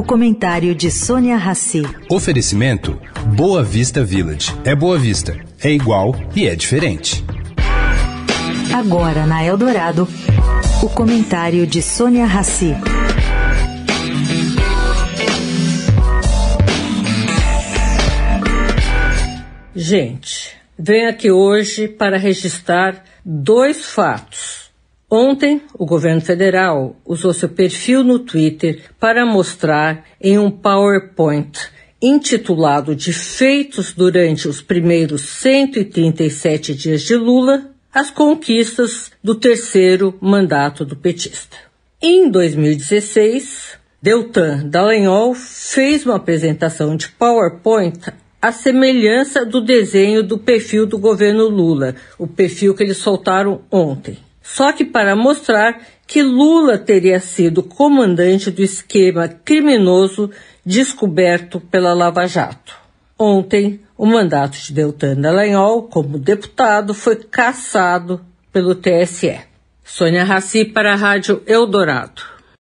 O comentário de Sônia Rassi. Oferecimento Boa Vista Village. É Boa Vista, é igual e é diferente. Agora na Eldorado, o comentário de Sônia Rassi. Gente, venho aqui hoje para registrar dois fatos. Ontem, o governo federal usou seu perfil no Twitter para mostrar em um PowerPoint intitulado de Feitos durante os primeiros 137 dias de Lula as conquistas do terceiro mandato do petista. Em 2016, Deltan Dallagnol fez uma apresentação de PowerPoint a semelhança do desenho do perfil do governo Lula, o perfil que eles soltaram ontem. Só que para mostrar que Lula teria sido comandante do esquema criminoso descoberto pela Lava Jato. Ontem, o mandato de Deltan Dallagnol como deputado foi cassado pelo TSE. Sônia Raci para a Rádio Eldorado.